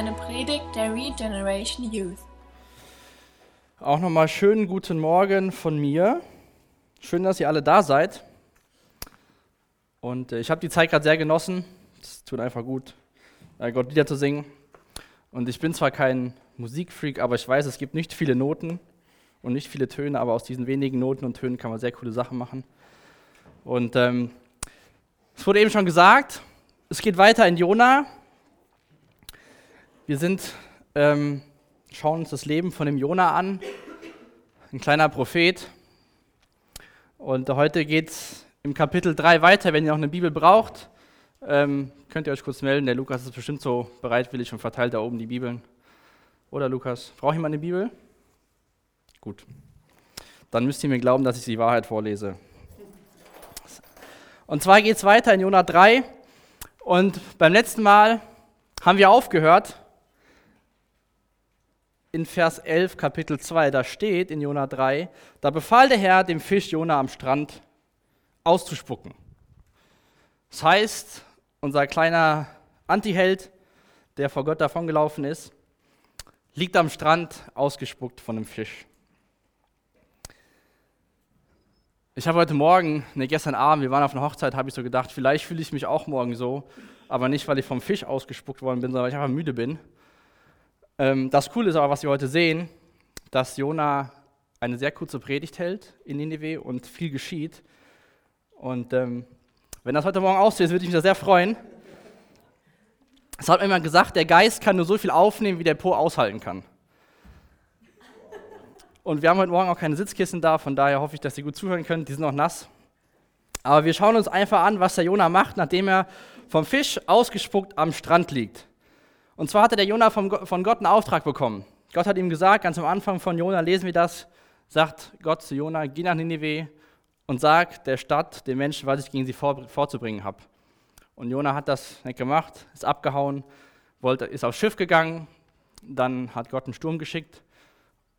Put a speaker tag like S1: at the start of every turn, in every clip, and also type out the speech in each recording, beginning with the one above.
S1: eine Predigt der Regeneration Youth.
S2: Auch nochmal schönen guten Morgen von mir. Schön, dass ihr alle da seid. Und äh, ich habe die Zeit gerade sehr genossen. Es tut einfach gut, Gott Lieder zu singen. Und ich bin zwar kein Musikfreak, aber ich weiß, es gibt nicht viele Noten und nicht viele Töne, aber aus diesen wenigen Noten und Tönen kann man sehr coole Sachen machen. Und ähm, es wurde eben schon gesagt, es geht weiter in Jona. Wir sind, ähm, schauen uns das Leben von dem Jona an, ein kleiner Prophet. Und heute geht es im Kapitel 3 weiter. Wenn ihr noch eine Bibel braucht, ähm, könnt ihr euch kurz melden. Der Lukas ist bestimmt so bereitwillig und verteilt da oben die Bibeln. Oder Lukas, braucht jemand eine Bibel? Gut. Dann müsst ihr mir glauben, dass ich die Wahrheit vorlese. Und zwar geht es weiter in Jona 3. Und beim letzten Mal haben wir aufgehört in Vers 11, Kapitel 2. Da steht in Jona 3, da befahl der Herr dem Fisch Jona am Strand auszuspucken. Das heißt, unser kleiner Antiheld, der vor Gott davongelaufen ist, liegt am Strand ausgespuckt von einem Fisch. Ich habe heute Morgen, ne, gestern Abend, wir waren auf einer Hochzeit, habe ich so gedacht, vielleicht fühle ich mich auch morgen so, aber nicht, weil ich vom Fisch ausgespuckt worden bin, sondern weil ich einfach müde bin. Ähm, das Coole ist aber, was wir heute sehen, dass Jona eine sehr kurze Predigt hält in Nineveh und viel geschieht. Und ähm, wenn das heute Morgen aussieht, würde ich mich da sehr freuen. Es hat mir immer gesagt, der Geist kann nur so viel aufnehmen, wie der Po aushalten kann. Und wir haben heute Morgen auch keine Sitzkissen da, von daher hoffe ich, dass ihr gut zuhören könnt. Die sind noch nass. Aber wir schauen uns einfach an, was der Jona macht, nachdem er vom Fisch ausgespuckt am Strand liegt. Und zwar hatte der Jona von Gott einen Auftrag bekommen. Gott hat ihm gesagt, ganz am Anfang von Jona lesen wir das, sagt Gott zu Jona, geh nach Nineveh und sag der Stadt, den Menschen, was ich gegen sie vorzubringen habe. Und Jona hat das nicht gemacht, ist abgehauen, wollte, ist aufs Schiff gegangen, dann hat Gott einen Sturm geschickt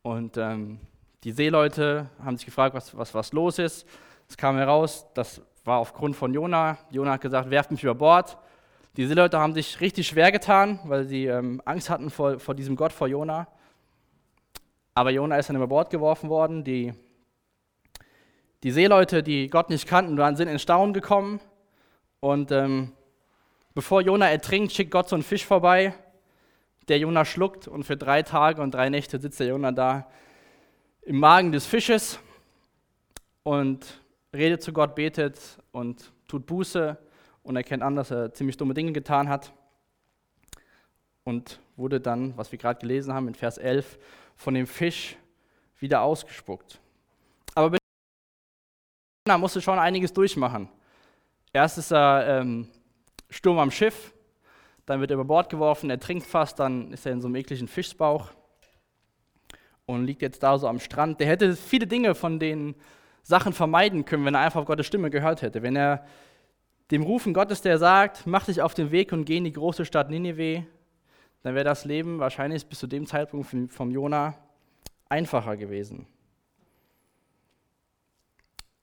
S2: und ähm, die Seeleute haben sich gefragt, was, was, was los ist. Es kam heraus, das war aufgrund von Jona. Jona hat gesagt, werft mich über Bord. Die Seeleute haben sich richtig schwer getan, weil sie ähm, Angst hatten vor, vor diesem Gott, vor Jona. Aber Jona ist dann über Bord geworfen worden. Die, die Seeleute, die Gott nicht kannten, sind in Staunen gekommen. Und ähm, bevor Jona ertrinkt, schickt Gott so einen Fisch vorbei der Jonah schluckt und für drei Tage und drei Nächte sitzt der Jonah da im Magen des Fisches und redet zu Gott, betet und tut Buße und erkennt an, dass er ziemlich dumme Dinge getan hat und wurde dann, was wir gerade gelesen haben in Vers 11, von dem Fisch wieder ausgespuckt. Aber Jonah musste schon einiges durchmachen. Erst ist er ähm, Sturm am Schiff, dann wird er über Bord geworfen, er trinkt fast, dann ist er in so einem ekligen Fischsbauch und liegt jetzt da so am Strand. Der hätte viele Dinge von den Sachen vermeiden können, wenn er einfach auf Gottes Stimme gehört hätte. Wenn er dem Rufen Gottes, der sagt, mach dich auf den Weg und geh in die große Stadt Nineveh, dann wäre das Leben wahrscheinlich bis zu dem Zeitpunkt vom Jona einfacher gewesen.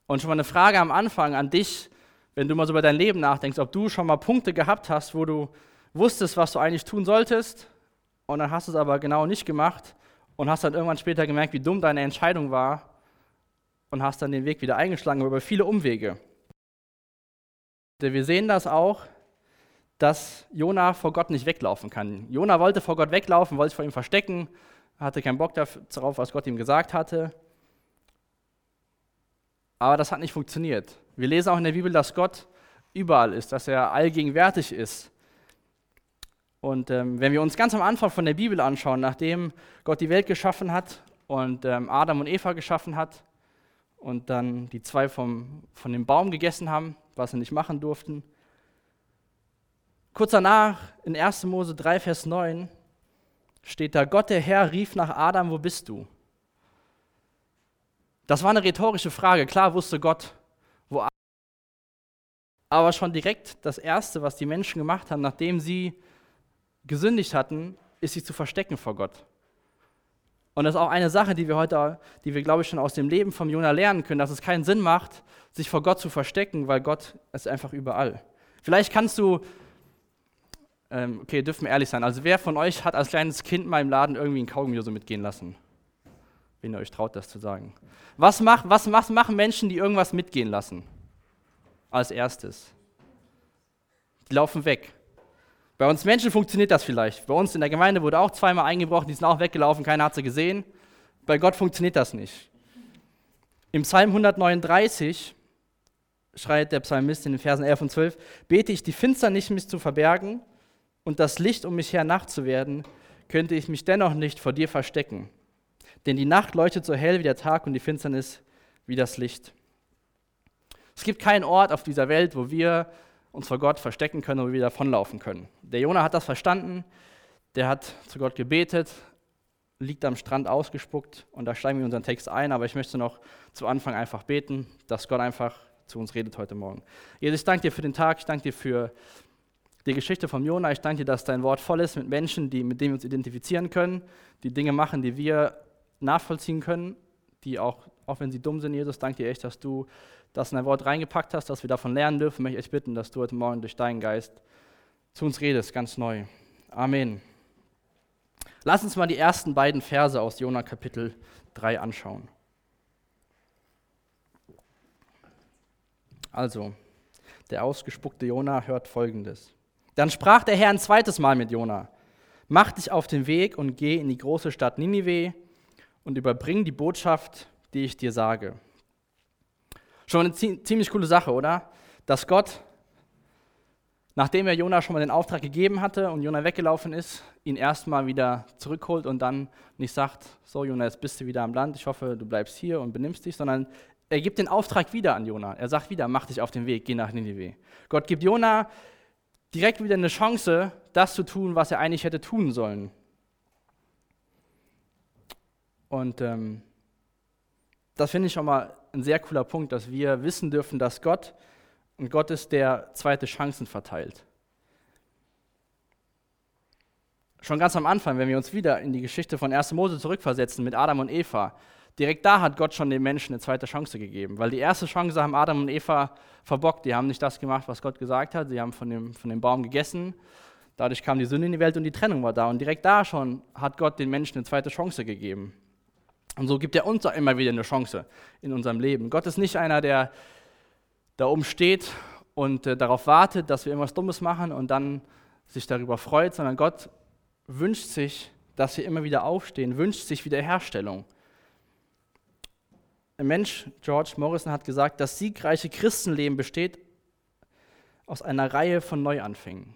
S2: Und schon mal eine Frage am Anfang an dich, wenn du mal so über dein Leben nachdenkst, ob du schon mal Punkte gehabt hast, wo du wusstest, was du eigentlich tun solltest, und dann hast du es aber genau nicht gemacht und hast dann irgendwann später gemerkt, wie dumm deine Entscheidung war und hast dann den Weg wieder eingeschlagen, über viele Umwege. Wir sehen das auch, dass Jona vor Gott nicht weglaufen kann. Jona wollte vor Gott weglaufen, wollte sich vor ihm verstecken, hatte keinen Bock darauf, was Gott ihm gesagt hatte. Aber das hat nicht funktioniert. Wir lesen auch in der Bibel, dass Gott überall ist, dass er allgegenwärtig ist, und ähm, wenn wir uns ganz am Anfang von der Bibel anschauen, nachdem Gott die Welt geschaffen hat und ähm, Adam und Eva geschaffen hat und dann die zwei vom, von dem Baum gegessen haben, was sie nicht machen durften, kurz danach in 1. Mose 3, Vers 9 steht da, Gott der Herr rief nach Adam, wo bist du? Das war eine rhetorische Frage. Klar wusste Gott, wo Adam aber schon direkt das Erste, was die Menschen gemacht haben, nachdem sie gesündigt hatten, ist sich zu verstecken vor Gott. Und das ist auch eine Sache, die wir heute, die wir, glaube ich, schon aus dem Leben von Jona lernen können, dass es keinen Sinn macht, sich vor Gott zu verstecken, weil Gott ist einfach überall. Vielleicht kannst du Ähm, okay, dürfen wir ehrlich sein. Also wer von euch hat als kleines Kind mal im Laden irgendwie ein Kaugummi so mitgehen lassen? Wenn ihr euch traut, das zu sagen. Was, mach, was, was machen Menschen, die irgendwas mitgehen lassen? Als erstes. Die laufen weg. Bei uns Menschen funktioniert das vielleicht. Bei uns in der Gemeinde wurde auch zweimal eingebrochen, die sind auch weggelaufen, keiner hat sie gesehen. Bei Gott funktioniert das nicht. Im Psalm 139 schreit der Psalmist in den Versen 11 und 12, bete ich die Finsternis mich zu verbergen und das Licht um mich her Nacht zu werden, könnte ich mich dennoch nicht vor dir verstecken. Denn die Nacht leuchtet so hell wie der Tag und die Finsternis wie das Licht. Es gibt keinen Ort auf dieser Welt, wo wir uns vor Gott verstecken können und wieder davonlaufen können. Der Jonah hat das verstanden, der hat zu Gott gebetet, liegt am Strand ausgespuckt und da steigen wir unseren Text ein, aber ich möchte noch zu Anfang einfach beten, dass Gott einfach zu uns redet heute Morgen. Jesus, ich danke dir für den Tag, ich danke dir für die Geschichte vom Jonah, ich danke dir, dass dein Wort voll ist mit Menschen, die, mit denen wir uns identifizieren können, die Dinge machen, die wir nachvollziehen können, die auch, auch wenn sie dumm sind, Jesus, danke dir echt, dass du das in dein Wort reingepackt hast, dass wir davon lernen dürfen. Möchte ich echt bitten, dass du heute Morgen durch deinen Geist zu uns redest, ganz neu. Amen. Lass uns mal die ersten beiden Verse aus Jona Kapitel 3 anschauen. Also, der ausgespuckte Jona hört folgendes. Dann sprach der Herr ein zweites Mal mit Jona: Mach dich auf den Weg und geh in die große Stadt Ninive und überbring die Botschaft, die ich dir sage. Schon eine ziemlich coole Sache, oder? Dass Gott, nachdem er Jona schon mal den Auftrag gegeben hatte und Jona weggelaufen ist, ihn erstmal wieder zurückholt und dann nicht sagt, so Jona, jetzt bist du wieder am Land, ich hoffe, du bleibst hier und benimmst dich, sondern er gibt den Auftrag wieder an Jona. Er sagt wieder, mach dich auf den Weg, geh nach Ninive. Gott gibt Jona direkt wieder eine Chance, das zu tun, was er eigentlich hätte tun sollen. Und ähm, das finde ich schon mal ein sehr cooler Punkt, dass wir wissen dürfen, dass Gott ein Gott ist, der zweite Chancen verteilt. Schon ganz am Anfang, wenn wir uns wieder in die Geschichte von 1. Mose zurückversetzen mit Adam und Eva, direkt da hat Gott schon den Menschen eine zweite Chance gegeben. Weil die erste Chance haben Adam und Eva verbockt. Die haben nicht das gemacht, was Gott gesagt hat. Sie haben von dem, von dem Baum gegessen. Dadurch kam die Sünde in die Welt und die Trennung war da. Und direkt da schon hat Gott den Menschen eine zweite Chance gegeben. Und so gibt er uns auch immer wieder eine Chance in unserem Leben. Gott ist nicht einer, der da oben steht und äh, darauf wartet, dass wir irgendwas Dummes machen und dann sich darüber freut, sondern Gott wünscht sich, dass wir immer wieder aufstehen, wünscht sich Wiederherstellung. Ein Mensch, George Morrison, hat gesagt, das siegreiche Christenleben besteht aus einer Reihe von Neuanfängen.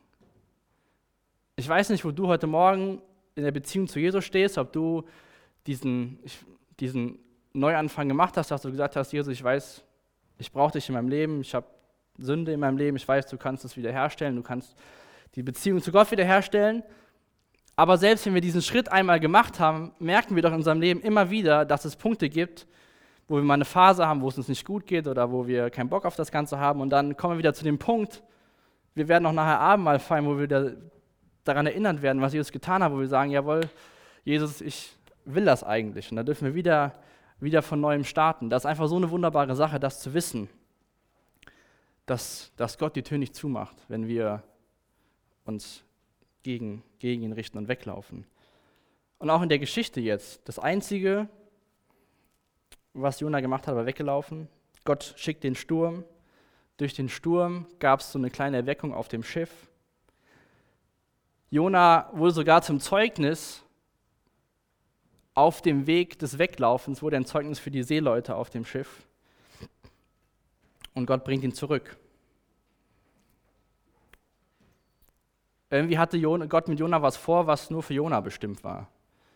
S2: Ich weiß nicht, wo du heute Morgen in der Beziehung zu Jesus stehst, ob du diesen, diesen Neuanfang gemacht hast, dass du gesagt hast, Jesus, ich weiß, ich brauche dich in meinem Leben, ich habe Sünde in meinem Leben, ich weiß, du kannst es wiederherstellen, du kannst die Beziehung zu Gott wiederherstellen. Aber selbst wenn wir diesen Schritt einmal gemacht haben, merken wir doch in unserem Leben immer wieder, dass es Punkte gibt, wo wir mal eine Phase haben, wo es uns nicht gut geht oder wo wir keinen Bock auf das Ganze haben. Und dann kommen wir wieder zu dem Punkt, wir werden auch nachher Abendmahl feiern, wo wir daran erinnert werden, was Jesus getan hat, wo wir sagen, jawohl, Jesus, ich will das eigentlich? Und da dürfen wir wieder, wieder von neuem starten. Das ist einfach so eine wunderbare Sache, das zu wissen, dass, dass Gott die Tür nicht zumacht, wenn wir uns gegen, gegen ihn richten und weglaufen. Und auch in der Geschichte jetzt, das Einzige, was Jona gemacht hat, war weggelaufen. Gott schickt den Sturm. Durch den Sturm gab es so eine kleine Erweckung auf dem Schiff. Jona wurde sogar zum Zeugnis auf dem Weg des Weglaufens wurde ein Zeugnis für die Seeleute auf dem Schiff. Und Gott bringt ihn zurück. Irgendwie hatte Gott mit Jona was vor, was nur für Jona bestimmt war.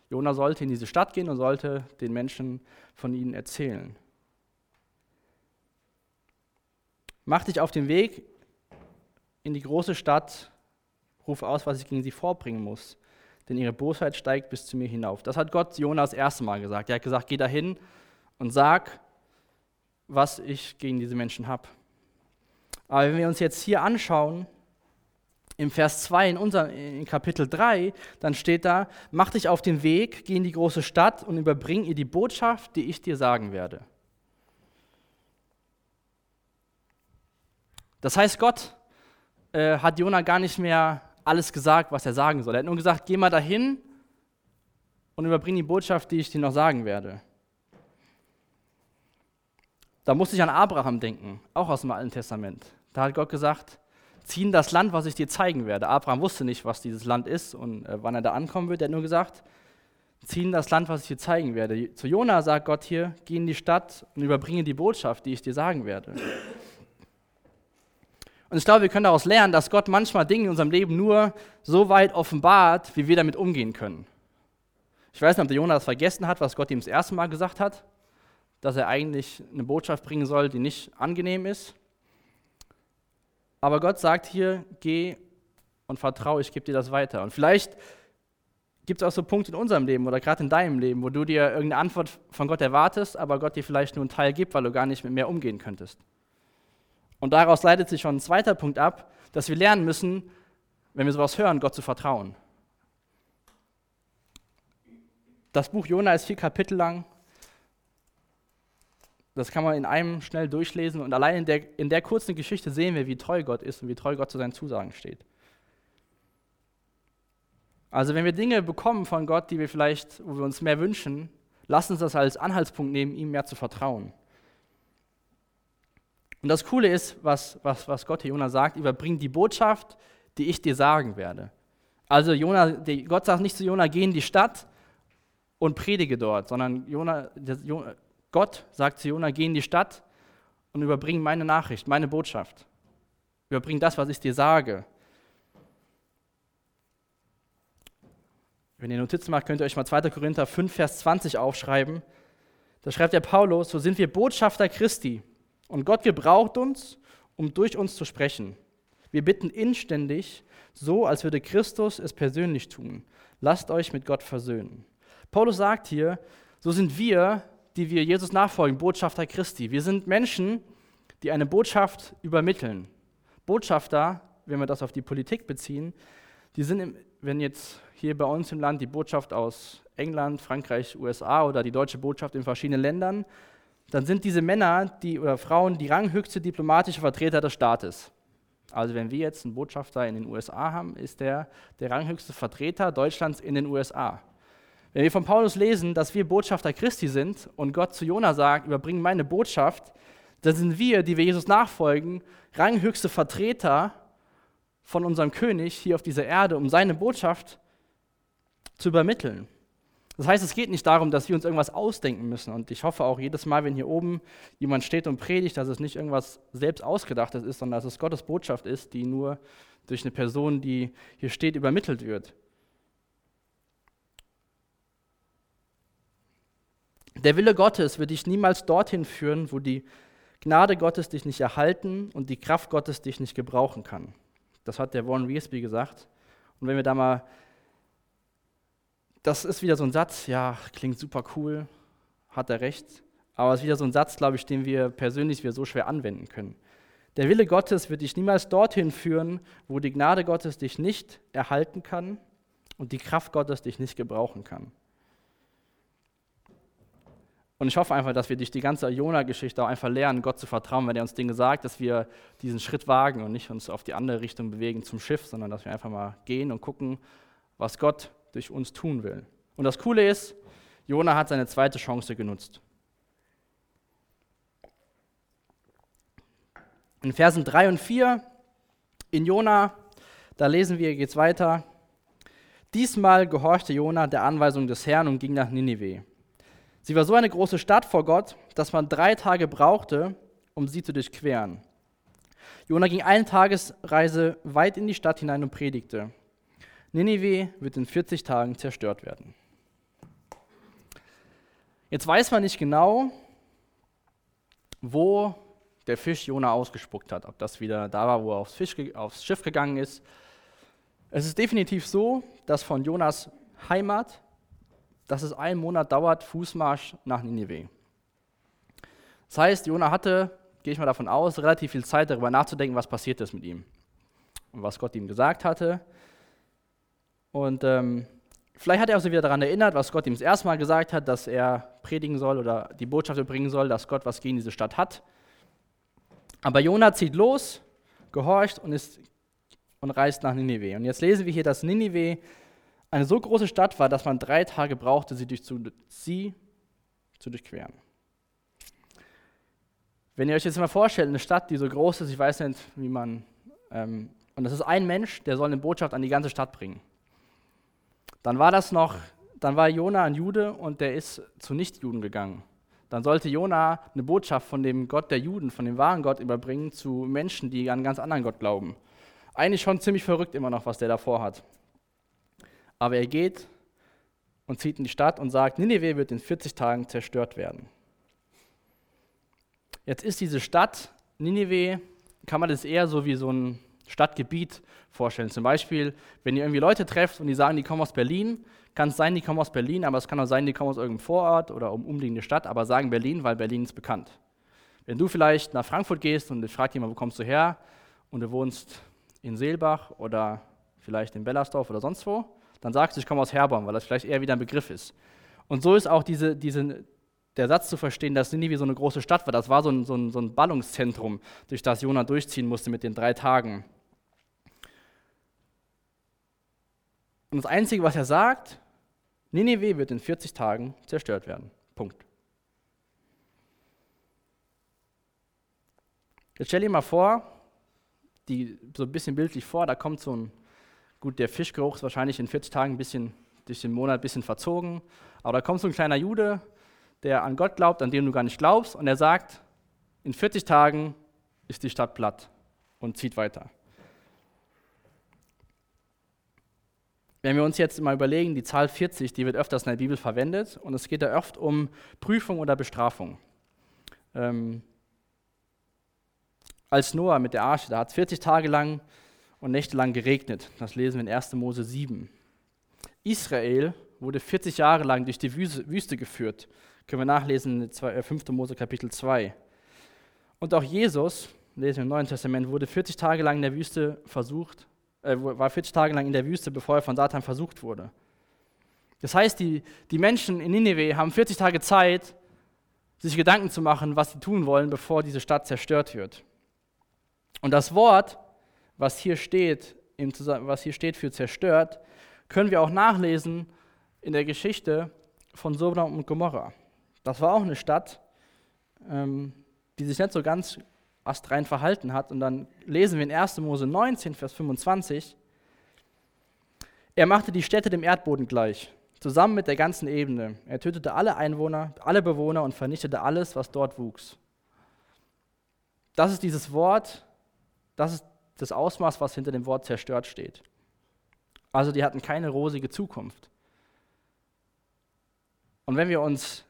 S2: Jona sollte in diese Stadt gehen und sollte den Menschen von ihnen erzählen. Mach dich auf den Weg in die große Stadt, ruf aus, was ich gegen sie vorbringen muss denn ihre Bosheit steigt bis zu mir hinauf. Das hat Gott Jonas das erste Mal gesagt. Er hat gesagt, geh dahin und sag, was ich gegen diese Menschen habe. Aber wenn wir uns jetzt hier anschauen, im Vers 2 in, unserem, in Kapitel 3, dann steht da, mach dich auf den Weg, geh in die große Stadt und überbring ihr die Botschaft, die ich dir sagen werde. Das heißt, Gott äh, hat Jona gar nicht mehr alles gesagt, was er sagen soll. Er hat nur gesagt, geh mal dahin und überbring die Botschaft, die ich dir noch sagen werde. Da musste ich an Abraham denken, auch aus dem Alten Testament. Da hat Gott gesagt, zieh in das Land, was ich dir zeigen werde. Abraham wusste nicht, was dieses Land ist und äh, wann er da ankommen wird. Er hat nur gesagt, zieh in das Land, was ich dir zeigen werde. Zu Jona sagt Gott hier, geh in die Stadt und überbringe die Botschaft, die ich dir sagen werde. Und ich glaube, wir können daraus lernen, dass Gott manchmal Dinge in unserem Leben nur so weit offenbart, wie wir damit umgehen können. Ich weiß nicht, ob der Jonah das vergessen hat, was Gott ihm das erste Mal gesagt hat, dass er eigentlich eine Botschaft bringen soll, die nicht angenehm ist. Aber Gott sagt hier, geh und vertraue, ich gebe dir das weiter. Und vielleicht gibt es auch so Punkte in unserem Leben oder gerade in deinem Leben, wo du dir irgendeine Antwort von Gott erwartest, aber Gott dir vielleicht nur einen Teil gibt, weil du gar nicht mit mehr umgehen könntest. Und daraus leitet sich schon ein zweiter Punkt ab, dass wir lernen müssen, wenn wir sowas hören, Gott zu vertrauen. Das Buch Jona ist vier Kapitel lang. Das kann man in einem schnell durchlesen und allein in der, in der kurzen Geschichte sehen wir, wie treu Gott ist und wie treu Gott zu seinen Zusagen steht. Also wenn wir Dinge bekommen von Gott, die wir vielleicht, wo wir uns mehr wünschen, lass uns das als Anhaltspunkt nehmen, ihm mehr zu vertrauen. Und das Coole ist, was, was, was Gott hier Jona sagt, überbring die Botschaft, die ich dir sagen werde. Also Jona, die, Gott sagt nicht zu Jona, geh in die Stadt und predige dort, sondern Jona, Gott sagt zu Jona, geh in die Stadt und überbring meine Nachricht, meine Botschaft. Überbring das, was ich dir sage. Wenn ihr Notizen macht, könnt ihr euch mal 2. Korinther 5, Vers 20 aufschreiben. Da schreibt der Paulus, so sind wir Botschafter Christi und Gott gebraucht uns, um durch uns zu sprechen. Wir bitten inständig, so als würde Christus es persönlich tun. Lasst euch mit Gott versöhnen. Paulus sagt hier, so sind wir, die wir Jesus nachfolgen, Botschafter Christi. Wir sind Menschen, die eine Botschaft übermitteln. Botschafter, wenn wir das auf die Politik beziehen, die sind, wenn jetzt hier bei uns im Land die Botschaft aus England, Frankreich, USA oder die deutsche Botschaft in verschiedenen Ländern, dann sind diese Männer die, oder Frauen die ranghöchste diplomatische Vertreter des Staates. Also wenn wir jetzt einen Botschafter in den USA haben, ist der der ranghöchste Vertreter Deutschlands in den USA. Wenn wir von Paulus lesen, dass wir Botschafter Christi sind und Gott zu Jona sagt, überbring meine Botschaft, dann sind wir, die wir Jesus nachfolgen, ranghöchste Vertreter von unserem König hier auf dieser Erde, um seine Botschaft zu übermitteln. Das heißt, es geht nicht darum, dass wir uns irgendwas ausdenken müssen. Und ich hoffe auch jedes Mal, wenn hier oben jemand steht und predigt, dass es nicht irgendwas selbst ausgedachtes ist, sondern dass es Gottes Botschaft ist, die nur durch eine Person, die hier steht, übermittelt wird. Der Wille Gottes wird dich niemals dorthin führen, wo die Gnade Gottes dich nicht erhalten und die Kraft Gottes dich nicht gebrauchen kann. Das hat der Warren Wiersbe gesagt. Und wenn wir da mal das ist wieder so ein Satz, ja, klingt super cool, hat er recht, aber es ist wieder so ein Satz, glaube ich, den wir persönlich wir so schwer anwenden können. Der Wille Gottes wird dich niemals dorthin führen, wo die Gnade Gottes dich nicht erhalten kann und die Kraft Gottes dich nicht gebrauchen kann. Und ich hoffe einfach, dass wir durch die ganze Jona-Geschichte auch einfach lernen, Gott zu vertrauen, wenn er uns Dinge sagt, dass wir diesen Schritt wagen und nicht uns auf die andere Richtung bewegen zum Schiff, sondern dass wir einfach mal gehen und gucken, was Gott durch uns tun will. Und das Coole ist, Jona hat seine zweite Chance genutzt. In Versen 3 und 4 in Jona, da lesen wir, geht es weiter. Diesmal gehorchte Jona der Anweisung des Herrn und ging nach Ninive. Sie war so eine große Stadt vor Gott, dass man drei Tage brauchte, um sie zu durchqueren. Jona ging eine Tagesreise weit in die Stadt hinein und predigte. Ninive wird in 40 Tagen zerstört werden. Jetzt weiß man nicht genau, wo der Fisch Jona ausgespuckt hat, ob das wieder da war, wo er aufs, Fisch, aufs Schiff gegangen ist. Es ist definitiv so, dass von Jonas Heimat, dass es einen Monat dauert, Fußmarsch nach Ninive. Das heißt, Jona hatte, gehe ich mal davon aus, relativ viel Zeit darüber nachzudenken, was passiert ist mit ihm und was Gott ihm gesagt hatte. Und ähm, vielleicht hat er auch so wieder daran erinnert, was Gott ihm das erste Mal gesagt hat, dass er predigen soll oder die Botschaft bringen soll, dass Gott was gegen diese Stadt hat. Aber Jona zieht los, gehorcht und ist und reist nach Ninive. Und jetzt lesen wir hier, dass Ninive eine so große Stadt war, dass man drei Tage brauchte, sie, durch zu, sie zu durchqueren. Wenn ihr euch jetzt mal vorstellt, eine Stadt, die so groß ist, ich weiß nicht, wie man, ähm, und das ist ein Mensch, der soll eine Botschaft an die ganze Stadt bringen. Dann war das noch, dann war Jona ein Jude und der ist zu Nichtjuden gegangen. Dann sollte Jona eine Botschaft von dem Gott der Juden, von dem wahren Gott überbringen zu Menschen, die an einen ganz anderen Gott glauben. Eigentlich schon ziemlich verrückt immer noch, was der davor hat. Aber er geht und zieht in die Stadt und sagt, Nineveh wird in 40 Tagen zerstört werden. Jetzt ist diese Stadt, Ninive, kann man das eher so wie so ein Stadtgebiet vorstellen. Zum Beispiel, wenn ihr irgendwie Leute trefft und die sagen, die kommen aus Berlin, kann es sein, die kommen aus Berlin, aber es kann auch sein, die kommen aus irgendeinem Vorort oder um umliegende Stadt, aber sagen Berlin, weil Berlin ist bekannt. Wenn du vielleicht nach Frankfurt gehst und fragt jemand, wo kommst du her und du wohnst in Seelbach oder vielleicht in Bellersdorf oder sonst wo, dann sagst du, ich komme aus Herborn, weil das vielleicht eher wieder ein Begriff ist. Und so ist auch diese, diese, der Satz zu verstehen, dass Ninive so eine große Stadt war. Das war so ein, so ein, so ein Ballungszentrum, durch das Jona durchziehen musste mit den drei Tagen. Und das Einzige, was er sagt, Ninive wird in 40 Tagen zerstört werden. Punkt. Jetzt stell dir mal vor, die, so ein bisschen bildlich vor, da kommt so ein, gut, der Fischgeruch ist wahrscheinlich in 40 Tagen ein bisschen, durch den Monat ein bisschen verzogen, aber da kommt so ein kleiner Jude, der an Gott glaubt, an dem du gar nicht glaubst, und er sagt, in 40 Tagen ist die Stadt platt und zieht weiter. Wenn wir uns jetzt mal überlegen, die Zahl 40, die wird öfters in der Bibel verwendet und es geht da oft um Prüfung oder Bestrafung. Ähm, als Noah mit der Arche, da hat es 40 Tage lang und Nächte lang geregnet. Das lesen wir in 1. Mose 7. Israel wurde 40 Jahre lang durch die Wüste geführt können wir nachlesen in 5. Äh, Mose Kapitel 2. Und auch Jesus, lesen wir im Neuen Testament, wurde 40 Tage lang in der Wüste versucht, äh, war 40 Tage lang in der Wüste, bevor er von Satan versucht wurde. Das heißt, die, die Menschen in Nineveh haben 40 Tage Zeit, sich Gedanken zu machen, was sie tun wollen, bevor diese Stadt zerstört wird. Und das Wort, was hier steht, was hier steht für zerstört, können wir auch nachlesen in der Geschichte von Sodom und Gomorra. Das war auch eine Stadt, ähm, die sich nicht so ganz astrein verhalten hat. Und dann lesen wir in 1. Mose 19, Vers 25, er machte die Städte dem Erdboden gleich, zusammen mit der ganzen Ebene. Er tötete alle Einwohner, alle Bewohner und vernichtete alles, was dort wuchs. Das ist dieses Wort, das ist das Ausmaß, was hinter dem Wort zerstört steht. Also die hatten keine rosige Zukunft. Und wenn wir uns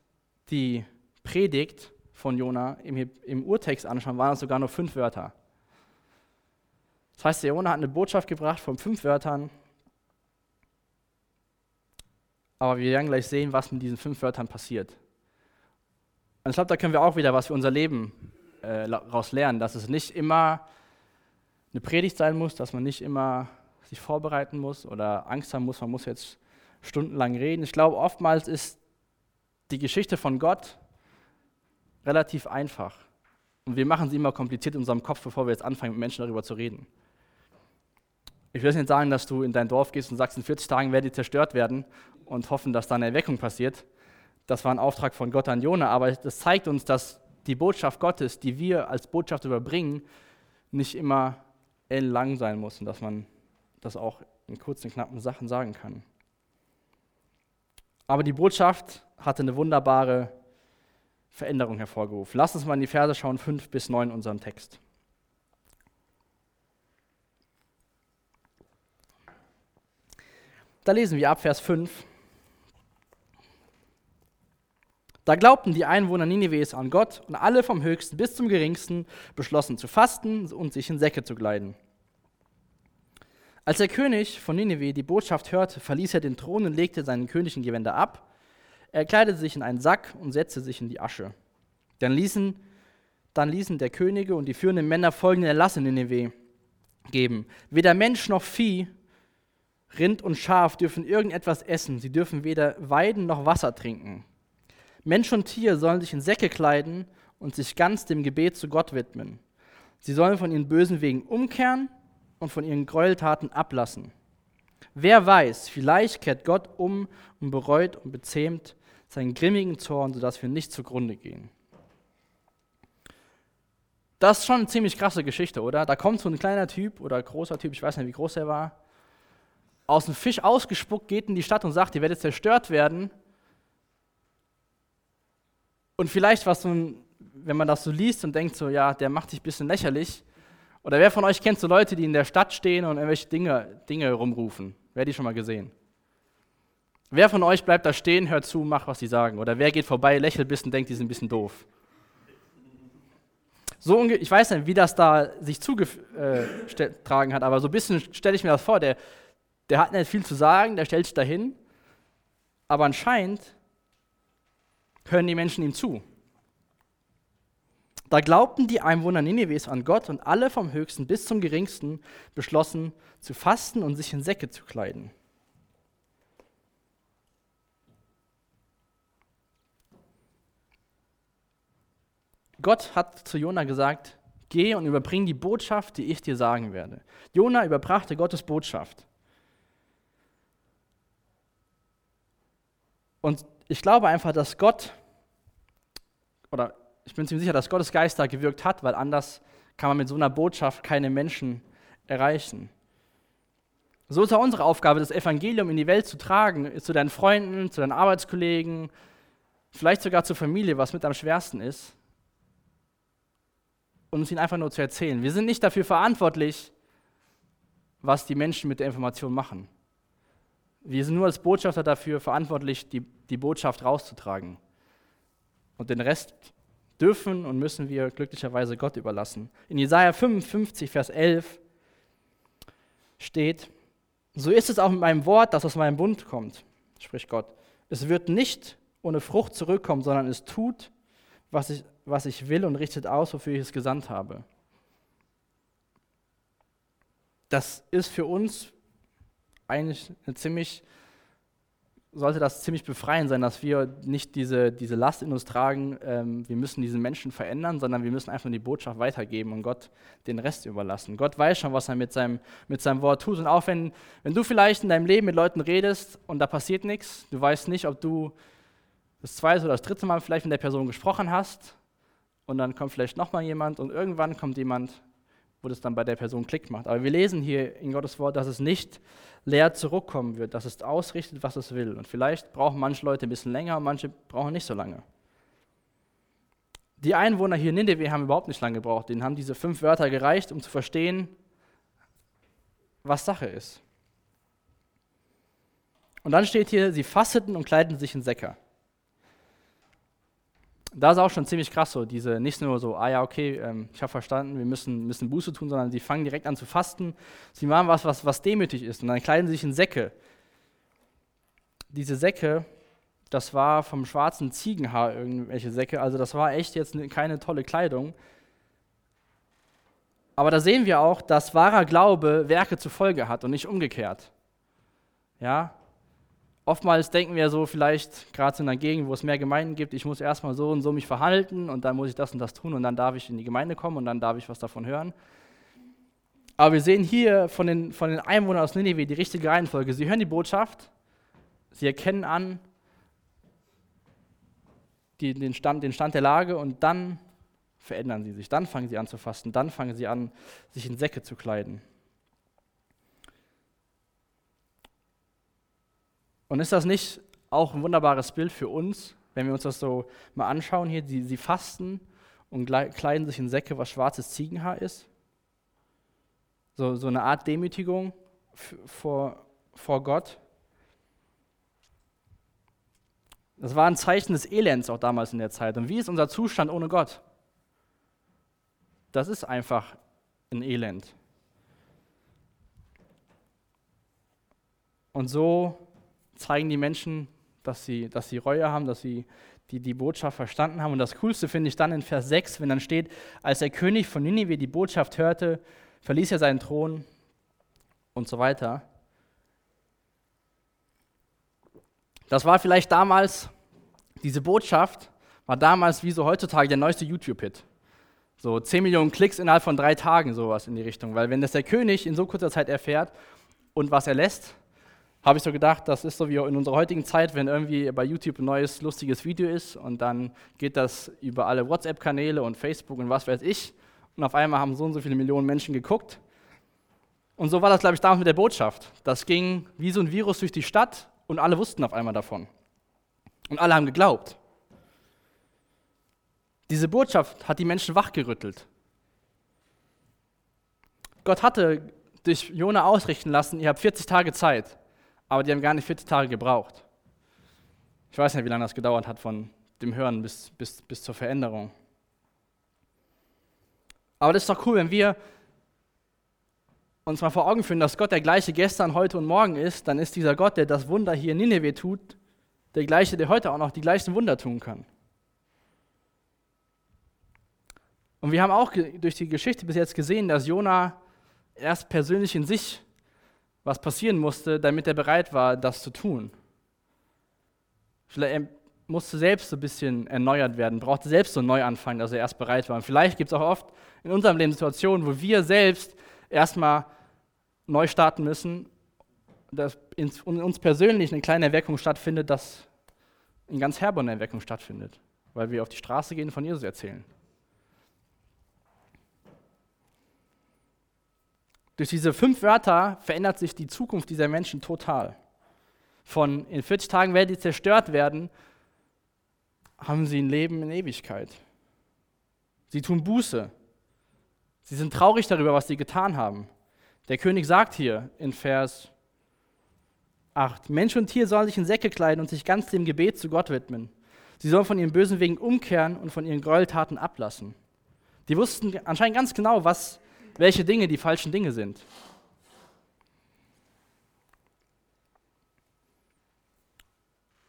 S2: die Predigt von Jona im, im Urtext anschauen, waren es sogar nur fünf Wörter. Das heißt, der Jona hat eine Botschaft gebracht von fünf Wörtern. Aber wir werden gleich sehen, was mit diesen fünf Wörtern passiert. Und ich glaube, da können wir auch wieder was für unser Leben äh, daraus lernen, dass es nicht immer eine Predigt sein muss, dass man nicht immer sich vorbereiten muss oder Angst haben muss, man muss jetzt stundenlang reden. Ich glaube, oftmals ist die Geschichte von Gott relativ einfach. Und wir machen sie immer kompliziert in unserem Kopf, bevor wir jetzt anfangen, mit Menschen darüber zu reden. Ich will jetzt nicht sagen, dass du in dein Dorf gehst und sagst, in 40 Tagen werden die zerstört werden und hoffen, dass da eine Erweckung passiert. Das war ein Auftrag von Gott an Jona, aber das zeigt uns, dass die Botschaft Gottes, die wir als Botschaft überbringen, nicht immer ellenlang sein muss und dass man das auch in kurzen, knappen Sachen sagen kann. Aber die Botschaft hatte eine wunderbare Veränderung hervorgerufen. Lass uns mal in die Verse schauen, 5 bis 9 in unserem Text. Da lesen wir ab Vers 5. Da glaubten die Einwohner Ninives an Gott und alle vom höchsten bis zum geringsten beschlossen zu fasten und sich in Säcke zu kleiden. Als der König von Ninive die Botschaft hörte, verließ er den Thron und legte seinen königlichen Gewänder ab. Er kleidete sich in einen Sack und setzte sich in die Asche. Dann ließen, dann ließen der Könige und die führenden Männer folgenden Erlass in Nineveh geben. Weder Mensch noch Vieh, Rind und Schaf dürfen irgendetwas essen. Sie dürfen weder weiden noch Wasser trinken. Mensch und Tier sollen sich in Säcke kleiden und sich ganz dem Gebet zu Gott widmen. Sie sollen von ihren bösen Wegen umkehren und von ihren Gräueltaten ablassen. Wer weiß, vielleicht kehrt Gott um und bereut und bezähmt seinen grimmigen Zorn, sodass wir nicht zugrunde gehen. Das ist schon eine ziemlich krasse Geschichte, oder? Da kommt so ein kleiner Typ oder großer Typ, ich weiß nicht, wie groß er war, aus dem Fisch ausgespuckt, geht in die Stadt und sagt, ihr werdet zerstört werden. Und vielleicht was so ein, wenn man das so liest und denkt so, ja, der macht sich ein bisschen lächerlich. Oder wer von euch kennt so Leute, die in der Stadt stehen und irgendwelche Dinge, Dinge rumrufen? Wer die schon mal gesehen? Wer von euch bleibt da stehen, hört zu, macht, was sie sagen? Oder wer geht vorbei, lächelt ein bisschen, denkt, die sind ein bisschen doof? So, ich weiß nicht, wie das da sich zugetragen hat, aber so ein bisschen stelle ich mir das vor. Der, der hat nicht viel zu sagen, der stellt sich dahin, aber anscheinend hören die Menschen ihm zu. Da glaubten die Einwohner Ninives an Gott und alle vom höchsten bis zum geringsten beschlossen zu fasten und sich in Säcke zu kleiden. Gott hat zu Jona gesagt, geh und überbring die Botschaft, die ich dir sagen werde. Jona überbrachte Gottes Botschaft. Und ich glaube einfach, dass Gott, oder ich bin ziemlich sicher, dass Gottes Geist da gewirkt hat, weil anders kann man mit so einer Botschaft keine Menschen erreichen. So ist auch unsere Aufgabe, das Evangelium in die Welt zu tragen, zu deinen Freunden, zu deinen Arbeitskollegen, vielleicht sogar zur Familie, was mit am schwersten ist und uns ihnen einfach nur zu erzählen. Wir sind nicht dafür verantwortlich, was die Menschen mit der Information machen. Wir sind nur als Botschafter dafür verantwortlich, die, die Botschaft rauszutragen. Und den Rest dürfen und müssen wir glücklicherweise Gott überlassen. In Jesaja 55, Vers 11 steht: So ist es auch mit meinem Wort, das aus meinem Bund kommt, spricht Gott. Es wird nicht ohne Frucht zurückkommen, sondern es tut, was ich, was ich will und richtet aus, wofür ich es gesandt habe. Das ist für uns eigentlich eine ziemlich, sollte das ziemlich befreiend sein, dass wir nicht diese, diese Last in uns tragen, ähm, wir müssen diesen Menschen verändern, sondern wir müssen einfach die Botschaft weitergeben und Gott den Rest überlassen. Gott weiß schon, was er mit seinem, mit seinem Wort tut. Und auch wenn, wenn du vielleicht in deinem Leben mit Leuten redest und da passiert nichts, du weißt nicht, ob du das zweite oder das dritte Mal vielleicht mit der Person gesprochen hast und dann kommt vielleicht nochmal jemand und irgendwann kommt jemand, wo das dann bei der Person Klick macht. Aber wir lesen hier in Gottes Wort, dass es nicht leer zurückkommen wird, dass es ausrichtet, was es will. Und vielleicht brauchen manche Leute ein bisschen länger und manche brauchen nicht so lange. Die Einwohner hier in Nineveh haben überhaupt nicht lange gebraucht. Denen haben diese fünf Wörter gereicht, um zu verstehen, was Sache ist. Und dann steht hier, sie fasteten und kleideten sich in Säcke da ist auch schon ziemlich krass so, diese nicht nur so, ah ja, okay, ähm, ich habe verstanden, wir müssen, müssen Buße tun, sondern sie fangen direkt an zu fasten. Sie machen was, was, was demütig ist und dann kleiden sie sich in Säcke. Diese Säcke, das war vom schwarzen Ziegenhaar irgendwelche Säcke, also das war echt jetzt keine tolle Kleidung. Aber da sehen wir auch, dass wahrer Glaube Werke zur Folge hat und nicht umgekehrt. Ja, Oftmals denken wir so vielleicht, gerade in einer Gegend, wo es mehr Gemeinden gibt, ich muss erstmal so und so mich verhalten und dann muss ich das und das tun und dann darf ich in die Gemeinde kommen und dann darf ich was davon hören. Aber wir sehen hier von den, von den Einwohnern aus Nineveh die richtige Reihenfolge. Sie hören die Botschaft, sie erkennen an die, den, Stand, den Stand der Lage und dann verändern sie sich. Dann fangen sie an zu fasten, dann fangen sie an, sich in Säcke zu kleiden. Und ist das nicht auch ein wunderbares Bild für uns, wenn wir uns das so mal anschauen hier? Die, sie fasten und kleiden sich in Säcke, was schwarzes Ziegenhaar ist. So, so eine Art Demütigung vor, vor Gott. Das war ein Zeichen des Elends auch damals in der Zeit. Und wie ist unser Zustand ohne Gott? Das ist einfach ein Elend. Und so zeigen die Menschen, dass sie, dass sie Reue haben, dass sie die, die Botschaft verstanden haben. Und das Coolste finde ich dann in Vers 6, wenn dann steht, als der König von Ninive die Botschaft hörte, verließ er seinen Thron und so weiter. Das war vielleicht damals, diese Botschaft war damals wie so heutzutage der neueste YouTube-Hit. So 10 Millionen Klicks innerhalb von drei Tagen, sowas in die Richtung. Weil wenn das der König in so kurzer Zeit erfährt und was er lässt, habe ich so gedacht, das ist so wie in unserer heutigen Zeit, wenn irgendwie bei YouTube ein neues, lustiges Video ist und dann geht das über alle WhatsApp-Kanäle und Facebook und was weiß ich und auf einmal haben so und so viele Millionen Menschen geguckt. Und so war das, glaube ich, damals mit der Botschaft. Das ging wie so ein Virus durch die Stadt und alle wussten auf einmal davon. Und alle haben geglaubt. Diese Botschaft hat die Menschen wachgerüttelt. Gott hatte durch Jona ausrichten lassen, ihr habt 40 Tage Zeit aber die haben gar nicht 40 Tage gebraucht. Ich weiß nicht, wie lange das gedauert hat von dem Hören bis, bis, bis zur Veränderung. Aber das ist doch cool, wenn wir uns mal vor Augen führen, dass Gott der gleiche gestern, heute und morgen ist, dann ist dieser Gott, der das Wunder hier in Nineveh tut, der gleiche, der heute auch noch die gleichen Wunder tun kann. Und wir haben auch durch die Geschichte bis jetzt gesehen, dass Jona erst persönlich in sich was passieren musste, damit er bereit war, das zu tun. Vielleicht er musste selbst so ein bisschen erneuert werden, brauchte selbst so einen Neuanfang, dass er erst bereit war. Und vielleicht gibt es auch oft in unserem Leben Situationen, wo wir selbst erstmal neu starten müssen, dass in uns persönlich eine kleine Erweckung stattfindet, dass in ganz Herborn eine Erweckung stattfindet, weil wir auf die Straße gehen und von Jesus erzählen. Durch diese fünf Wörter verändert sich die Zukunft dieser Menschen total. Von in 40 Tagen werden die zerstört werden, haben sie ein Leben in Ewigkeit. Sie tun Buße. Sie sind traurig darüber, was sie getan haben. Der König sagt hier in Vers 8, Mensch und Tier sollen sich in Säcke kleiden und sich ganz dem Gebet zu Gott widmen. Sie sollen von ihren bösen Wegen umkehren und von ihren Gräueltaten ablassen. Die wussten anscheinend ganz genau, was welche Dinge die falschen Dinge sind.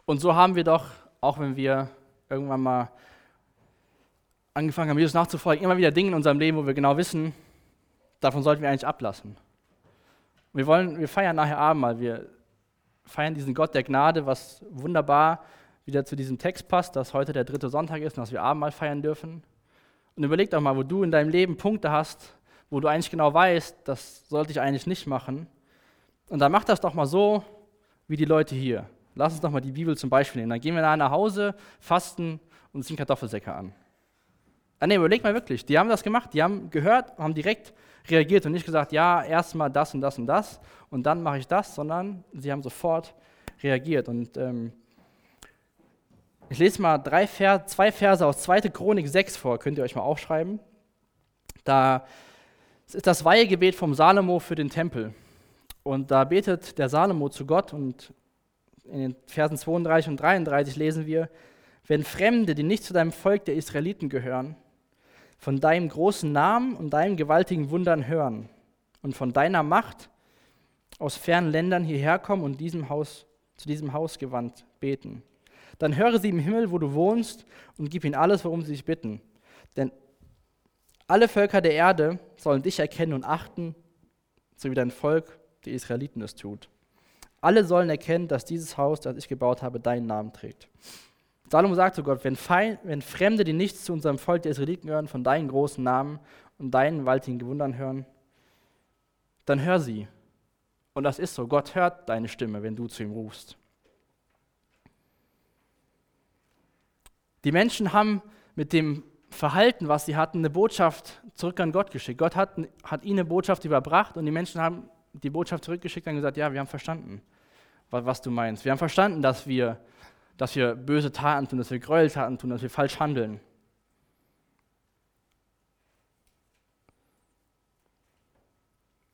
S2: Und so haben wir doch, auch wenn wir irgendwann mal angefangen haben, Jesus nachzufolgen, immer wieder Dinge in unserem Leben, wo wir genau wissen, davon sollten wir eigentlich ablassen. Wir, wollen, wir feiern nachher Abendmahl, wir feiern diesen Gott der Gnade, was wunderbar wieder zu diesem Text passt, dass heute der dritte Sonntag ist und dass wir Abendmahl feiern dürfen. Und überleg doch mal, wo du in deinem Leben Punkte hast, wo du eigentlich genau weißt, das sollte ich eigentlich nicht machen. Und dann mach das doch mal so wie die Leute hier. Lass uns doch mal die Bibel zum Beispiel nehmen. Dann gehen wir nach Hause, fasten und ziehen Kartoffelsäcke an. Ah, nee, überleg mal wirklich. Die haben das gemacht, die haben gehört, haben direkt reagiert und nicht gesagt, ja, erstmal das und das und das und dann mache ich das, sondern sie haben sofort reagiert. Und ähm, ich lese mal drei Vers, zwei Verse aus 2. Chronik 6 vor, könnt ihr euch mal aufschreiben. Da es ist das Weihegebet vom Salomo für den Tempel. Und da betet der Salomo zu Gott und in den Versen 32 und 33 lesen wir, wenn Fremde, die nicht zu deinem Volk der Israeliten gehören, von deinem großen Namen und deinen gewaltigen Wundern hören und von deiner Macht aus fernen Ländern hierher kommen und diesem Haus, zu diesem Haus gewandt beten, dann höre sie im Himmel, wo du wohnst, und gib ihnen alles, worum sie sich bitten. Denn alle Völker der Erde sollen dich erkennen und achten, so wie dein Volk, die Israeliten, es tut. Alle sollen erkennen, dass dieses Haus, das ich gebaut habe, deinen Namen trägt. Salomo sagt zu Gott, wenn, Feind, wenn Fremde, die nichts zu unserem Volk der Israeliten hören, von deinen großen Namen und deinen gewaltigen Gewundern hören, dann hör sie. Und das ist so. Gott hört deine Stimme, wenn du zu ihm rufst. Die Menschen haben mit dem Verhalten, was sie hatten, eine Botschaft zurück an Gott geschickt. Gott hat, hat ihnen eine Botschaft überbracht und die Menschen haben die Botschaft zurückgeschickt und gesagt, ja, wir haben verstanden, was, was du meinst. Wir haben verstanden, dass wir, dass wir böse Taten tun, dass wir Gräueltaten tun, dass wir falsch handeln.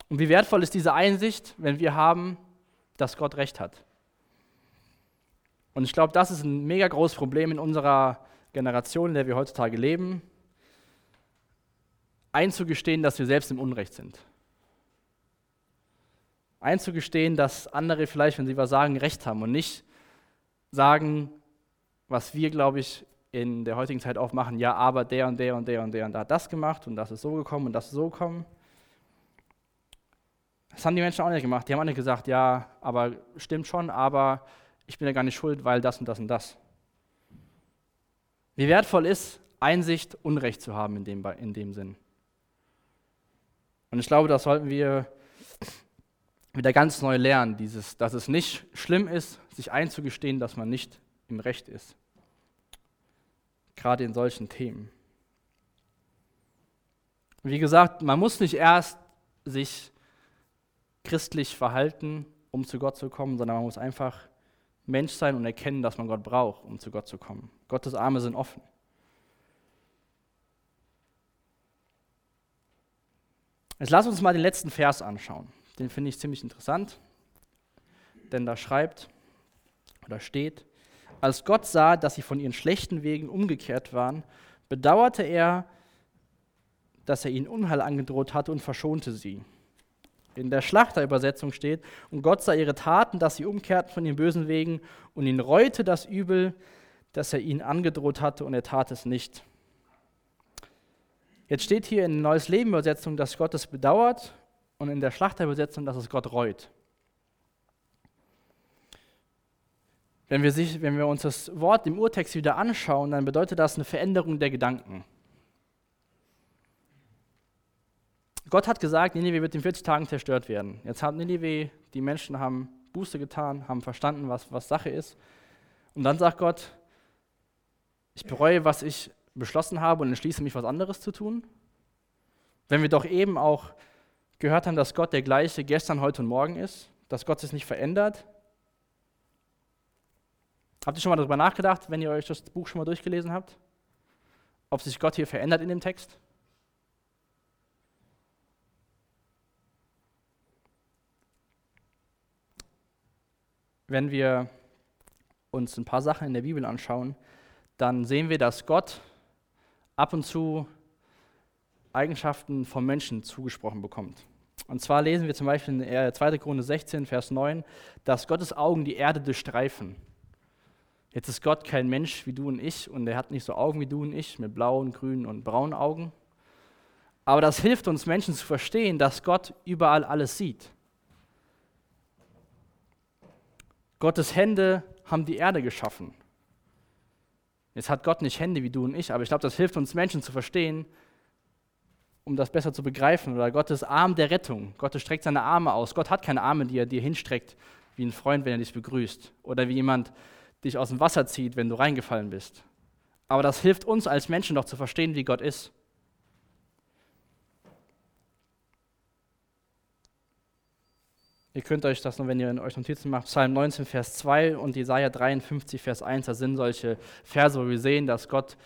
S2: Und wie wertvoll ist diese Einsicht, wenn wir haben, dass Gott recht hat. Und ich glaube, das ist ein mega großes Problem in unserer Generation, in der wir heutzutage leben, einzugestehen, dass wir selbst im Unrecht sind. Einzugestehen, dass andere vielleicht, wenn sie was sagen, recht haben und nicht sagen, was wir, glaube ich, in der heutigen Zeit aufmachen, ja, aber der und der und der und der und der hat das gemacht und das ist so gekommen und das ist so gekommen. Das haben die Menschen auch nicht gemacht. Die haben auch nicht gesagt, ja, aber stimmt schon, aber ich bin ja gar nicht schuld, weil das und das und das. Wie wertvoll ist Einsicht, Unrecht zu haben in dem, in dem Sinn. Und ich glaube, das sollten wir wieder ganz neu lernen, dieses, dass es nicht schlimm ist, sich einzugestehen, dass man nicht im Recht ist. Gerade in solchen Themen. Wie gesagt, man muss nicht erst sich christlich verhalten, um zu Gott zu kommen, sondern man muss einfach Mensch sein und erkennen, dass man Gott braucht, um zu Gott zu kommen. Gottes Arme sind offen. Jetzt lass uns mal den letzten Vers anschauen. Den finde ich ziemlich interessant, denn da schreibt oder steht, als Gott sah, dass sie von ihren schlechten Wegen umgekehrt waren, bedauerte er, dass er ihnen Unheil angedroht hatte und verschonte sie. In der Schlachterübersetzung steht, und Gott sah ihre Taten, dass sie umkehrten von den bösen Wegen und ihn reute das Übel, das er ihnen angedroht hatte, und er tat es nicht. Jetzt steht hier in Neues Leben Übersetzung, dass Gott es bedauert und in der Schlachterübersetzung, dass es Gott reut. Wenn wir, sich, wenn wir uns das Wort im Urtext wieder anschauen, dann bedeutet das eine Veränderung der Gedanken. Gott hat gesagt, Ninive wird in 40 Tagen zerstört werden. Jetzt hat Ninive, die Menschen haben Buße getan, haben verstanden, was, was Sache ist. Und dann sagt Gott, ich bereue, was ich beschlossen habe und entschließe mich, was anderes zu tun? Wenn wir doch eben auch gehört haben, dass Gott der gleiche gestern, heute und morgen ist, dass Gott sich nicht verändert. Habt ihr schon mal darüber nachgedacht, wenn ihr euch das Buch schon mal durchgelesen habt? Ob sich Gott hier verändert in dem Text? Wenn wir uns ein paar Sachen in der Bibel anschauen, dann sehen wir, dass Gott ab und zu Eigenschaften vom Menschen zugesprochen bekommt. Und zwar lesen wir zum Beispiel in 2. Krone 16, Vers 9, dass Gottes Augen die Erde durchstreifen. Jetzt ist Gott kein Mensch wie du und ich und er hat nicht so Augen wie du und ich mit blauen, grünen und braunen Augen. Aber das hilft uns Menschen zu verstehen, dass Gott überall alles sieht. Gottes Hände haben die Erde geschaffen. Jetzt hat Gott nicht Hände wie du und ich, aber ich glaube, das hilft uns Menschen zu verstehen, um das besser zu begreifen. Oder Gottes Arm der Rettung. Gott streckt seine Arme aus. Gott hat keine Arme, die er dir hinstreckt, wie ein Freund, wenn er dich begrüßt. Oder wie jemand dich aus dem Wasser zieht, wenn du reingefallen bist. Aber das hilft uns als Menschen doch zu verstehen, wie Gott ist. Ihr könnt euch das nur, wenn ihr in euch Notizen macht, Psalm 19, Vers 2 und Jesaja 53, Vers 1, das sind solche Verse, wo wir sehen, dass Gott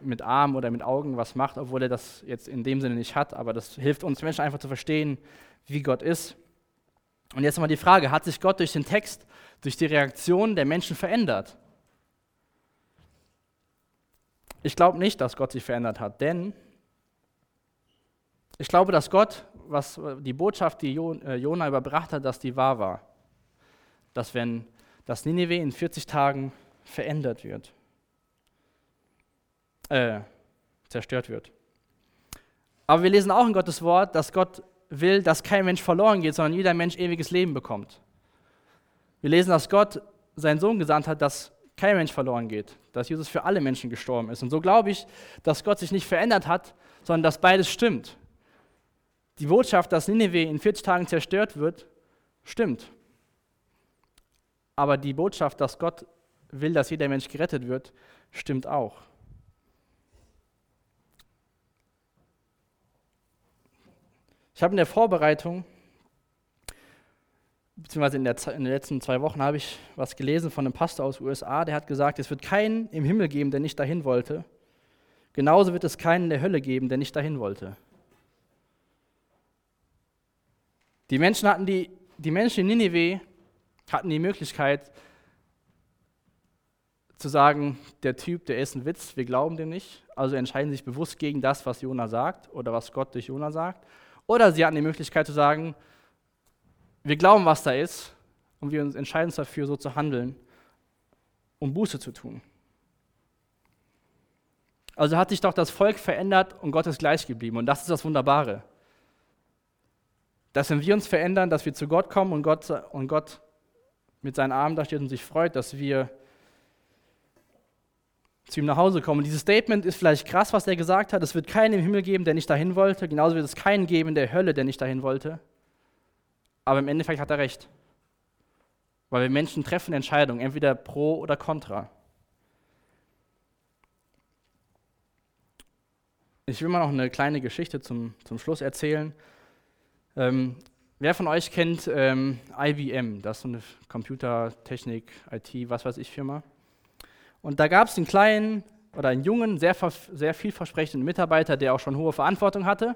S2: mit Armen oder mit Augen was macht, obwohl er das jetzt in dem Sinne nicht hat, aber das hilft uns Menschen einfach zu verstehen, wie Gott ist. Und jetzt nochmal die Frage, hat sich Gott durch den Text, durch die Reaktion der Menschen verändert? Ich glaube nicht, dass Gott sich verändert hat, denn ich glaube, dass Gott was die Botschaft, die äh, Jona überbracht hat, dass die wahr war. Dass wenn das Nineveh in 40 Tagen verändert wird, äh, zerstört wird. Aber wir lesen auch in Gottes Wort, dass Gott will, dass kein Mensch verloren geht, sondern jeder Mensch ewiges Leben bekommt. Wir lesen, dass Gott seinen Sohn gesandt hat, dass kein Mensch verloren geht, dass Jesus für alle Menschen gestorben ist. Und so glaube ich, dass Gott sich nicht verändert hat, sondern dass beides stimmt. Die Botschaft, dass Nineveh in 40 Tagen zerstört wird, stimmt. Aber die Botschaft, dass Gott will, dass jeder Mensch gerettet wird, stimmt auch. Ich habe in der Vorbereitung, beziehungsweise in, der, in, den letzten zwei Wochen, habe ich was gelesen von einem Pastor aus den USA, der hat gesagt, es wird keinen im Himmel geben, der nicht dahin wollte. Genauso wird es keinen in der Hölle geben, der nicht dahin wollte. Die Menschen hatten die, die Menschen in Ninive hatten die Möglichkeit zu sagen, der Typ, der ist ein Witz, wir glauben dem nicht. Also entscheiden sich bewusst gegen das, was Jona sagt oder was Gott durch Jona sagt. Oder sie hatten die Möglichkeit zu sagen, wir glauben, was da ist und wir entscheiden uns dafür, so zu handeln, um Buße zu tun. Also hat sich doch das Volk verändert und Gott ist gleich geblieben. Und das ist das Wunderbare dass wenn wir uns verändern, dass wir zu Gott kommen und Gott, und Gott mit seinen Armen da steht und sich freut, dass wir zu ihm nach Hause kommen. Und dieses Statement ist vielleicht krass, was er gesagt hat. Es wird keinen im Himmel geben, der nicht dahin wollte. Genauso wird es keinen geben in der Hölle, der nicht dahin wollte. Aber im Endeffekt hat er recht. Weil wir Menschen treffen Entscheidungen, entweder pro oder contra. Ich will mal noch eine kleine Geschichte zum, zum Schluss erzählen. Ähm, wer von euch kennt ähm, IBM? Das ist so eine Computertechnik, IT, was weiß ich Firma. Und da gab es einen kleinen oder einen jungen, sehr, sehr vielversprechenden Mitarbeiter, der auch schon hohe Verantwortung hatte.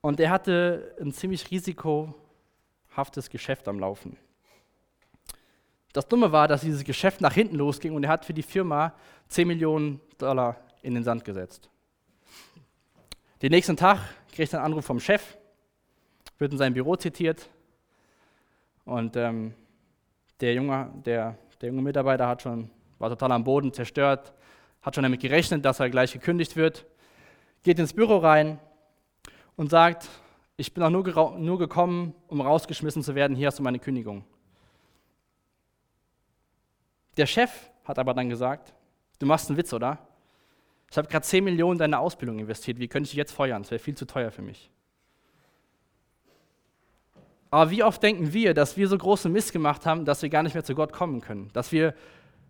S2: Und der hatte ein ziemlich risikohaftes Geschäft am Laufen. Das Dumme war, dass dieses Geschäft nach hinten losging und er hat für die Firma 10 Millionen Dollar in den Sand gesetzt. Den nächsten Tag kriegt einen Anruf vom Chef, wird in sein Büro zitiert und ähm, der, junge, der, der junge Mitarbeiter hat schon, war total am Boden zerstört, hat schon damit gerechnet, dass er gleich gekündigt wird, geht ins Büro rein und sagt, ich bin auch nur, nur gekommen, um rausgeschmissen zu werden, hier hast du meine Kündigung. Der Chef hat aber dann gesagt, du machst einen Witz, oder? Ich habe gerade 10 Millionen in deine Ausbildung investiert. Wie könnte ich dich jetzt feuern? Das wäre viel zu teuer für mich. Aber wie oft denken wir, dass wir so große Mist gemacht haben, dass wir gar nicht mehr zu Gott kommen können? Dass wir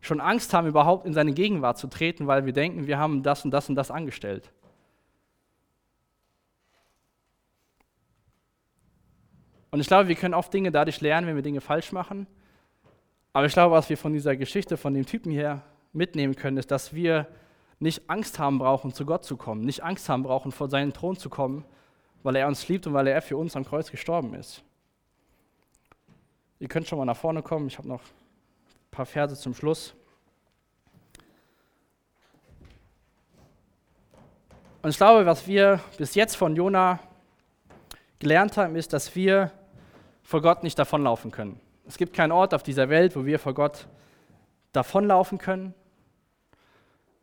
S2: schon Angst haben, überhaupt in seine Gegenwart zu treten, weil wir denken, wir haben das und das und das angestellt. Und ich glaube, wir können oft Dinge dadurch lernen, wenn wir Dinge falsch machen. Aber ich glaube, was wir von dieser Geschichte, von dem Typen hier mitnehmen können, ist, dass wir nicht Angst haben brauchen, zu Gott zu kommen, nicht Angst haben brauchen, vor seinen Thron zu kommen, weil er uns liebt und weil er für uns am Kreuz gestorben ist. Ihr könnt schon mal nach vorne kommen, ich habe noch ein paar Verse zum Schluss. Und ich glaube, was wir bis jetzt von Jona gelernt haben, ist, dass wir vor Gott nicht davonlaufen können. Es gibt keinen Ort auf dieser Welt, wo wir vor Gott davonlaufen können.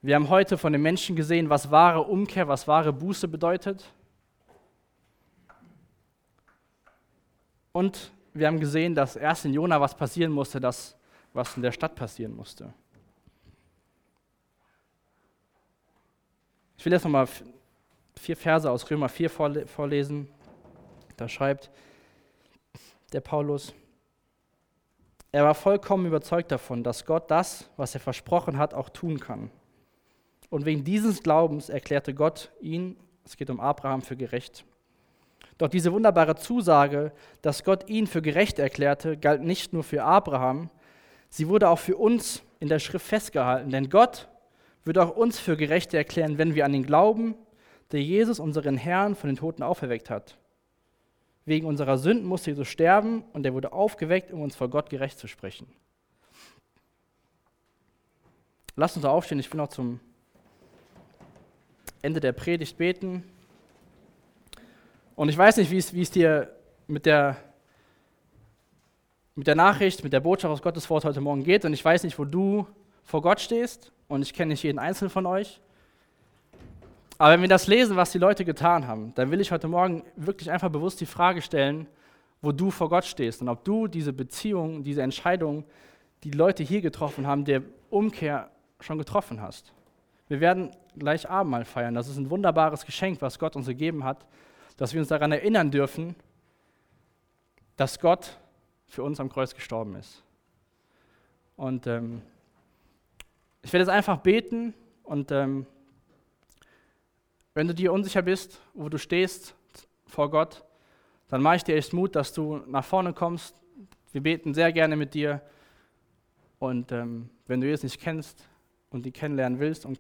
S2: Wir haben heute von den Menschen gesehen, was wahre Umkehr, was wahre Buße bedeutet. Und wir haben gesehen, dass erst in Jona was passieren musste, das, was in der Stadt passieren musste. Ich will jetzt nochmal vier Verse aus Römer 4 vorlesen. Da schreibt der Paulus, er war vollkommen überzeugt davon, dass Gott das, was er versprochen hat, auch tun kann. Und wegen dieses Glaubens erklärte Gott ihn, es geht um Abraham, für gerecht. Doch diese wunderbare Zusage, dass Gott ihn für gerecht erklärte, galt nicht nur für Abraham, sie wurde auch für uns in der Schrift festgehalten. Denn Gott wird auch uns für gerecht erklären, wenn wir an den glauben, der Jesus, unseren Herrn, von den Toten auferweckt hat. Wegen unserer Sünden musste Jesus sterben und er wurde aufgeweckt, um uns vor Gott gerecht zu sprechen. Lasst uns aufstehen, ich will noch zum Ende der Predigt beten. Und ich weiß nicht, wie es, wie es dir mit der, mit der Nachricht, mit der Botschaft aus Gottes Wort heute Morgen geht. Und ich weiß nicht, wo du vor Gott stehst. Und ich kenne nicht jeden Einzelnen von euch. Aber wenn wir das lesen, was die Leute getan haben, dann will ich heute Morgen wirklich einfach bewusst die Frage stellen, wo du vor Gott stehst und ob du diese Beziehung, diese Entscheidung, die, die Leute hier getroffen haben, der Umkehr schon getroffen hast. Wir werden gleich Abendmahl feiern. Das ist ein wunderbares Geschenk, was Gott uns gegeben hat, dass wir uns daran erinnern dürfen, dass Gott für uns am Kreuz gestorben ist. Und ähm, ich werde jetzt einfach beten und ähm, wenn du dir unsicher bist, wo du stehst vor Gott, dann mache ich dir echt Mut, dass du nach vorne kommst. Wir beten sehr gerne mit dir. Und ähm, wenn du es nicht kennst und die kennenlernen willst und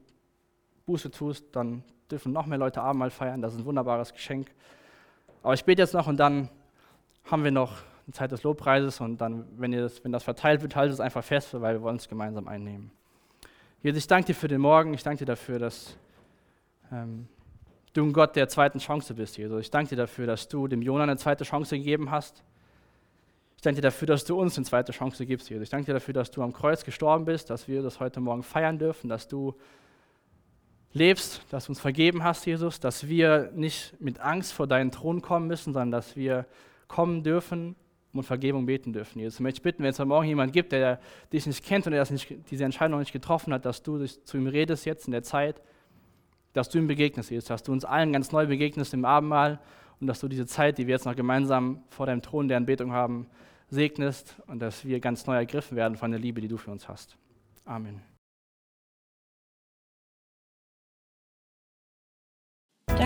S2: Buße tust, dann dürfen noch mehr Leute Abendmahl feiern. Das ist ein wunderbares Geschenk. Aber ich bete jetzt noch und dann haben wir noch eine Zeit des Lobpreises und dann, wenn, ihr das, wenn das verteilt wird, haltet es einfach fest, weil wir wollen es gemeinsam einnehmen. Jesus, ich danke dir für den Morgen. Ich danke dir dafür, dass ähm, du ein Gott der zweiten Chance bist, Jesus. Ich danke dir dafür, dass du dem Jonah eine zweite Chance gegeben hast. Ich danke dir dafür, dass du uns eine zweite Chance gibst, Jesus. Ich danke dir dafür, dass du am Kreuz gestorben bist, dass wir das heute Morgen feiern dürfen, dass du lebst, dass du uns vergeben hast, Jesus, dass wir nicht mit Angst vor deinen Thron kommen müssen, sondern dass wir kommen dürfen um Vergebung beten dürfen. Jesus, ich möchte bitten, wenn es heute Morgen jemand gibt, der dich nicht kennt und der nicht, diese Entscheidung noch nicht getroffen hat, dass du zu ihm redest jetzt in der Zeit, dass du ihm begegnest, Jesus, dass du uns allen ganz neu begegnest im Abendmahl und dass du diese Zeit, die wir jetzt noch gemeinsam vor deinem Thron der Anbetung haben, segnest und dass wir ganz neu ergriffen werden von der Liebe, die du für uns hast. Amen.